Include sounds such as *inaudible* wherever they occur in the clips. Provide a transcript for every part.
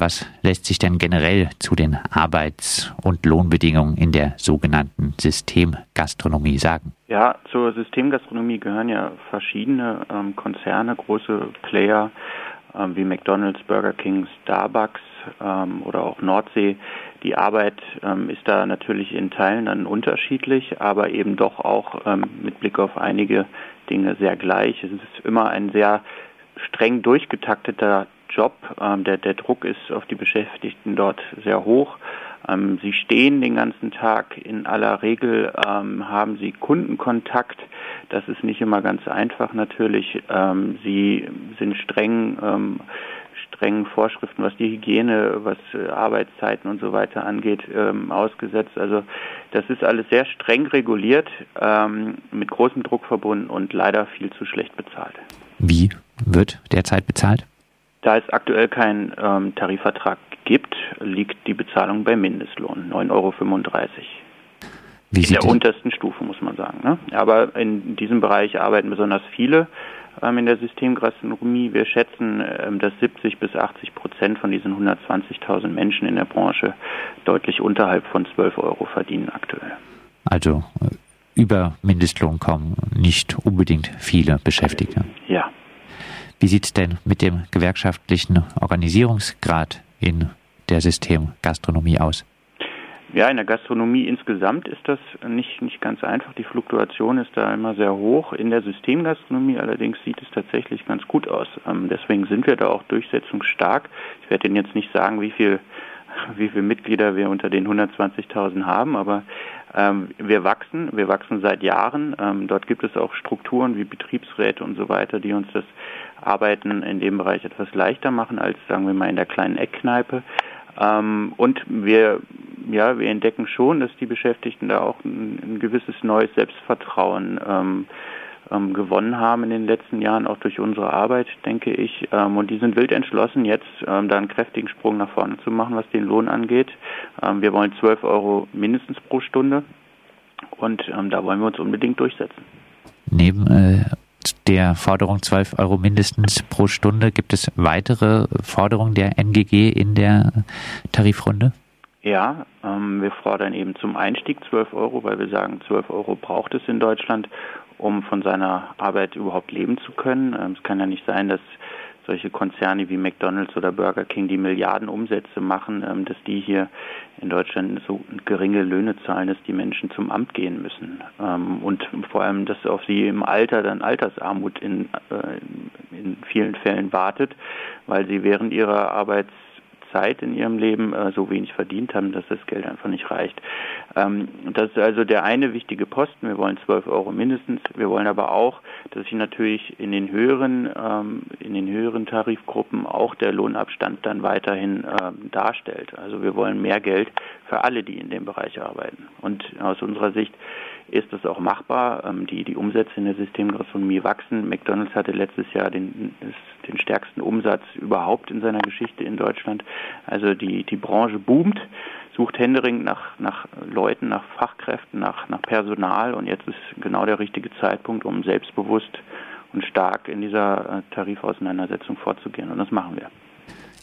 was lässt sich denn generell zu den Arbeits- und Lohnbedingungen in der sogenannten Systemgastronomie sagen? Ja, zur Systemgastronomie gehören ja verschiedene ähm, Konzerne, große Player ähm, wie McDonald's, Burger King, Starbucks ähm, oder auch Nordsee. Die Arbeit ähm, ist da natürlich in Teilen dann unterschiedlich, aber eben doch auch ähm, mit Blick auf einige Dinge sehr gleich. Es ist immer ein sehr streng durchgetakteter Job. Ähm, der, der Druck ist auf die Beschäftigten dort sehr hoch. Ähm, sie stehen den ganzen Tag. In aller Regel ähm, haben sie Kundenkontakt. Das ist nicht immer ganz einfach natürlich. Ähm, sie sind streng ähm, strengen Vorschriften, was die Hygiene, was äh, Arbeitszeiten und so weiter angeht, ähm, ausgesetzt. Also das ist alles sehr streng reguliert, ähm, mit großem Druck verbunden und leider viel zu schlecht bezahlt. Wie wird derzeit bezahlt? Da es aktuell keinen ähm, Tarifvertrag gibt, liegt die Bezahlung bei Mindestlohn, 9,35 Euro. Wie in der untersten Stufe, muss man sagen. Ne? Aber in diesem Bereich arbeiten besonders viele ähm, in der Systemgastronomie. Wir schätzen, ähm, dass 70 bis 80 Prozent von diesen 120.000 Menschen in der Branche deutlich unterhalb von 12 Euro verdienen aktuell. Also äh, über Mindestlohn kommen nicht unbedingt viele Beschäftigte. Ja. Wie sieht es denn mit dem gewerkschaftlichen Organisierungsgrad in der Systemgastronomie aus? Ja, in der Gastronomie insgesamt ist das nicht, nicht ganz einfach. Die Fluktuation ist da immer sehr hoch. In der Systemgastronomie allerdings sieht es tatsächlich ganz gut aus. Ähm, deswegen sind wir da auch durchsetzungsstark. Ich werde Ihnen jetzt nicht sagen, wie viel *laughs* wie viele Mitglieder wir unter den 120.000 haben, aber wir wachsen, wir wachsen seit Jahren. Ähm, dort gibt es auch Strukturen wie Betriebsräte und so weiter, die uns das Arbeiten in dem Bereich etwas leichter machen als, sagen wir mal, in der kleinen Eckkneipe. Ähm, und wir, ja, wir entdecken schon, dass die Beschäftigten da auch ein gewisses neues Selbstvertrauen ähm, gewonnen haben in den letzten Jahren, auch durch unsere Arbeit, denke ich. Ähm, und die sind wild entschlossen, jetzt ähm, da einen kräftigen Sprung nach vorne zu machen, was den Lohn angeht. Ähm, wir wollen 12 Euro mindestens pro Stunde und ähm, da wollen wir uns unbedingt durchsetzen. Neben äh, der Forderung 12 Euro mindestens pro Stunde. Gibt es weitere Forderungen der NGG in der Tarifrunde? Ja, ähm, wir fordern eben zum Einstieg 12 Euro, weil wir sagen, 12 Euro braucht es in Deutschland, um von seiner Arbeit überhaupt leben zu können. Ähm, es kann ja nicht sein, dass solche Konzerne wie McDonald's oder Burger King, die Milliarden Umsätze machen, ähm, dass die hier in Deutschland so geringe Löhne zahlen, dass die Menschen zum Amt gehen müssen. Ähm, und vor allem, dass auf sie im Alter dann Altersarmut in, äh, in vielen Fällen wartet, weil sie während ihrer Arbeits Zeit in ihrem Leben äh, so wenig verdient haben, dass das Geld einfach nicht reicht. Ähm, das ist also der eine wichtige Posten. Wir wollen 12 Euro mindestens. Wir wollen aber auch, dass sich natürlich in den höheren, ähm, in den höheren Tarifgruppen auch der Lohnabstand dann weiterhin ähm, darstellt. Also wir wollen mehr Geld für alle, die in dem Bereich arbeiten. Und aus unserer Sicht ist das auch machbar. Ähm, die, die Umsätze in der Systemgastronomie wachsen. McDonald's hatte letztes Jahr den, den stärksten Umsatz überhaupt in seiner Geschichte in Deutschland. Also die, die Branche boomt, sucht händeringend nach, nach Leuten, nach Fachkräften, nach, nach Personal und jetzt ist genau der richtige Zeitpunkt, um selbstbewusst und stark in dieser äh, Tarifauseinandersetzung vorzugehen. Und das machen wir.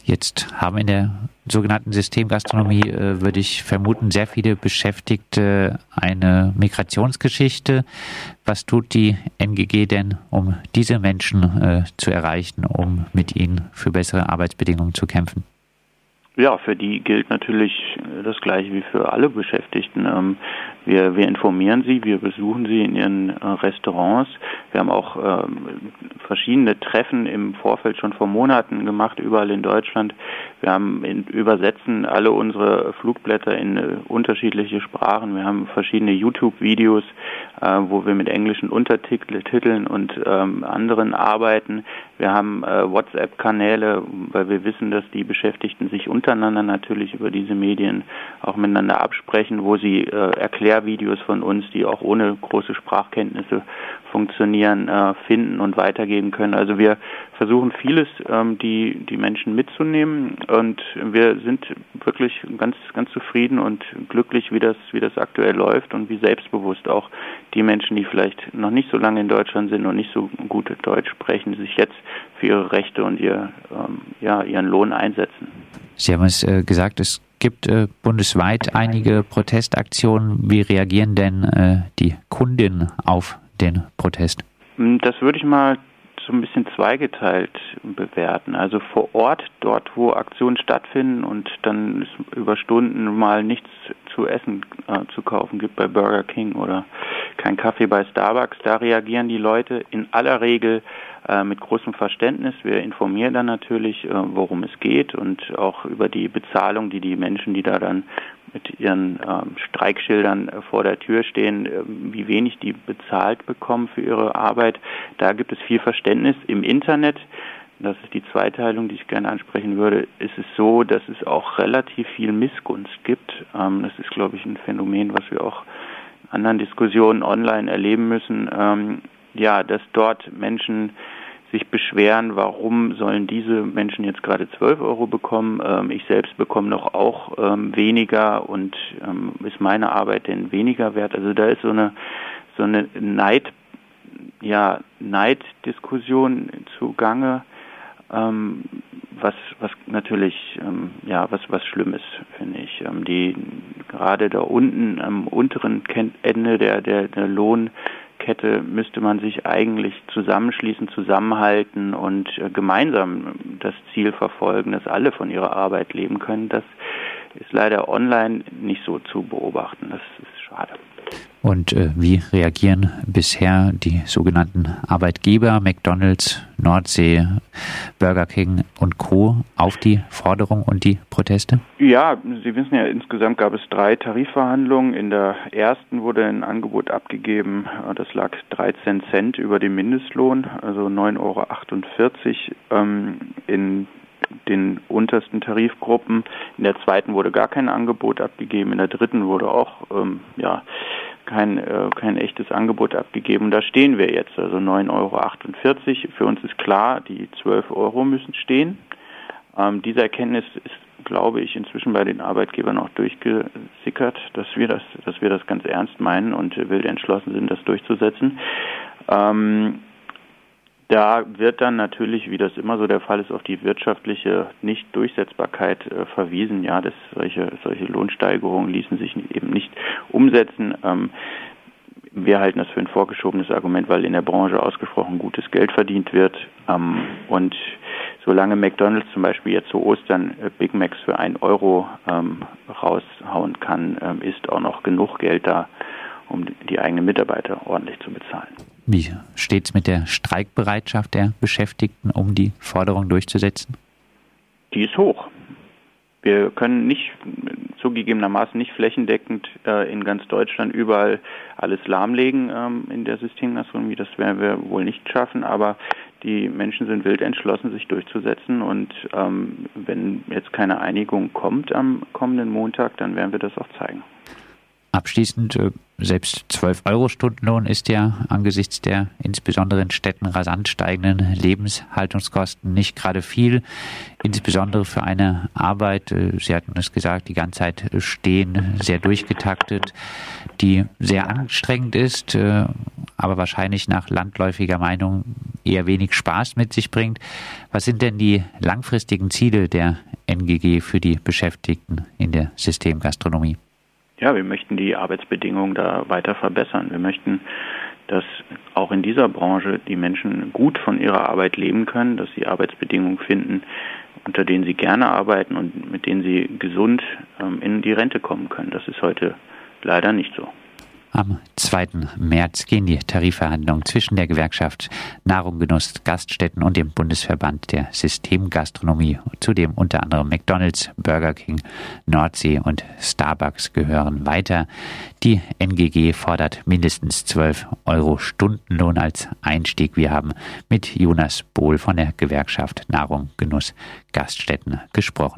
Jetzt haben in der sogenannten Systemgastronomie, äh, würde ich vermuten, sehr viele Beschäftigte eine Migrationsgeschichte. Was tut die NGG denn, um diese Menschen äh, zu erreichen, um mit ihnen für bessere Arbeitsbedingungen zu kämpfen? Ja, für die gilt natürlich das Gleiche wie für alle Beschäftigten. Ähm, wir, wir informieren sie, wir besuchen sie in ihren äh, Restaurants. Wir haben auch ähm, verschiedene Treffen im Vorfeld schon vor Monaten gemacht, überall in Deutschland. Wir haben in, übersetzen alle unsere Flugblätter in äh, unterschiedliche Sprachen. Wir haben verschiedene YouTube-Videos, äh, wo wir mit englischen Untertiteln und ähm, anderen arbeiten. Wir haben äh, WhatsApp-Kanäle, weil wir wissen, dass die Beschäftigten sich untereinander natürlich über diese Medien auch miteinander absprechen, wo sie äh, Erklärvideos von uns, die auch ohne große Sprachkenntnisse funktionieren, äh, finden und weitergeben können. Also wir versuchen vieles, ähm, die, die Menschen mitzunehmen und wir sind wirklich ganz, ganz zufrieden und glücklich, wie das, wie das aktuell läuft und wie selbstbewusst auch die Menschen, die vielleicht noch nicht so lange in Deutschland sind und nicht so gut Deutsch sprechen, sich jetzt für ihre Rechte und ihr, ähm, ja, ihren Lohn einsetzen. Sie haben es äh, gesagt, es gibt äh, bundesweit einige Protestaktionen. Wie reagieren denn äh, die Kundinnen auf den Protest? Hm, das würde ich mal so ein bisschen zweigeteilt bewerten. Also vor Ort, dort wo Aktionen stattfinden und dann über Stunden mal nichts zu essen äh, zu kaufen gibt bei Burger King oder kein Kaffee bei Starbucks, da reagieren die Leute in aller Regel äh, mit großem Verständnis. Wir informieren dann natürlich, äh, worum es geht und auch über die Bezahlung, die die Menschen, die da dann mit ihren ähm, Streikschildern äh, vor der Tür stehen, wie wenig die bezahlt bekommen für ihre Arbeit. Da gibt es viel Verständnis im Internet. Das ist die Zweiteilung, die ich gerne ansprechen würde. Ist es so, dass es auch relativ viel Missgunst gibt. Ähm, das ist, glaube ich, ein Phänomen, was wir auch anderen Diskussionen online erleben müssen. Ähm, ja, dass dort Menschen sich beschweren, warum sollen diese Menschen jetzt gerade 12 Euro bekommen, ähm, ich selbst bekomme noch auch ähm, weniger und ähm, ist meine Arbeit denn weniger wert? Also da ist so eine so eine Neid, ja, Neiddiskussion zugange, ähm, was was natürlich ähm, ja was was schlimm ist, finde ich. Ähm, die gerade da unten am unteren Ende der der, der Lohn Kette müsste man sich eigentlich zusammenschließen, zusammenhalten und äh, gemeinsam das Ziel verfolgen, dass alle von ihrer Arbeit leben können. Das ist leider online nicht so zu beobachten. Das ist schade. Und äh, wie reagieren bisher die sogenannten Arbeitgeber, McDonald's, Nordsee, Burger King und Co. auf die Forderung und die Proteste? Ja, Sie wissen ja, insgesamt gab es drei Tarifverhandlungen. In der ersten wurde ein Angebot abgegeben, das lag 13 Cent über dem Mindestlohn, also 9,48 Euro. Ähm, in den untersten Tarifgruppen. In der zweiten wurde gar kein Angebot abgegeben, in der dritten wurde auch ähm, ja, kein, äh, kein echtes Angebot abgegeben. Da stehen wir jetzt, also 9,48 Euro. Für uns ist klar, die 12 Euro müssen stehen. Ähm, diese Erkenntnis ist, glaube ich, inzwischen bei den Arbeitgebern auch durchgesickert, dass wir das, dass wir das ganz ernst meinen und wild entschlossen sind, das durchzusetzen. Ähm, da wird dann natürlich, wie das immer so der Fall ist, auf die wirtschaftliche Nichtdurchsetzbarkeit äh, verwiesen. Ja, dass solche, solche Lohnsteigerungen ließen sich eben nicht umsetzen. Ähm, wir halten das für ein vorgeschobenes Argument, weil in der Branche ausgesprochen gutes Geld verdient wird. Ähm, und solange McDonalds zum Beispiel jetzt zu Ostern äh, Big Macs für einen Euro ähm, raushauen kann, ähm, ist auch noch genug Geld da, um die eigenen Mitarbeiter ordentlich zu bezahlen. Wie steht es mit der Streikbereitschaft der Beschäftigten, um die Forderung durchzusetzen? Die ist hoch. Wir können nicht zugegebenermaßen nicht flächendeckend äh, in ganz Deutschland überall alles lahmlegen ähm, in der Systemgastronomie. Das werden wir wohl nicht schaffen, aber die Menschen sind wild entschlossen, sich durchzusetzen. Und ähm, wenn jetzt keine Einigung kommt am kommenden Montag, dann werden wir das auch zeigen. Abschließend, äh, selbst 12 Euro Stundenlohn ist ja angesichts der insbesondere in Städten rasant steigenden Lebenshaltungskosten nicht gerade viel, insbesondere für eine Arbeit, äh, Sie hatten es gesagt, die ganze Zeit stehen, sehr durchgetaktet, die sehr anstrengend ist, äh, aber wahrscheinlich nach landläufiger Meinung eher wenig Spaß mit sich bringt. Was sind denn die langfristigen Ziele der NGG für die Beschäftigten in der Systemgastronomie? Ja, wir möchten die Arbeitsbedingungen da weiter verbessern. Wir möchten, dass auch in dieser Branche die Menschen gut von ihrer Arbeit leben können, dass sie Arbeitsbedingungen finden, unter denen sie gerne arbeiten und mit denen sie gesund ähm, in die Rente kommen können. Das ist heute leider nicht so. Am 2. März gehen die Tarifverhandlungen zwischen der Gewerkschaft Nahrung, Genuss, Gaststätten und dem Bundesverband der Systemgastronomie, zu dem unter anderem McDonalds, Burger King, Nordsee und Starbucks gehören, weiter. Die NGG fordert mindestens 12 Euro Stundenlohn als Einstieg. Wir haben mit Jonas Bohl von der Gewerkschaft Nahrung, Genuss, Gaststätten gesprochen.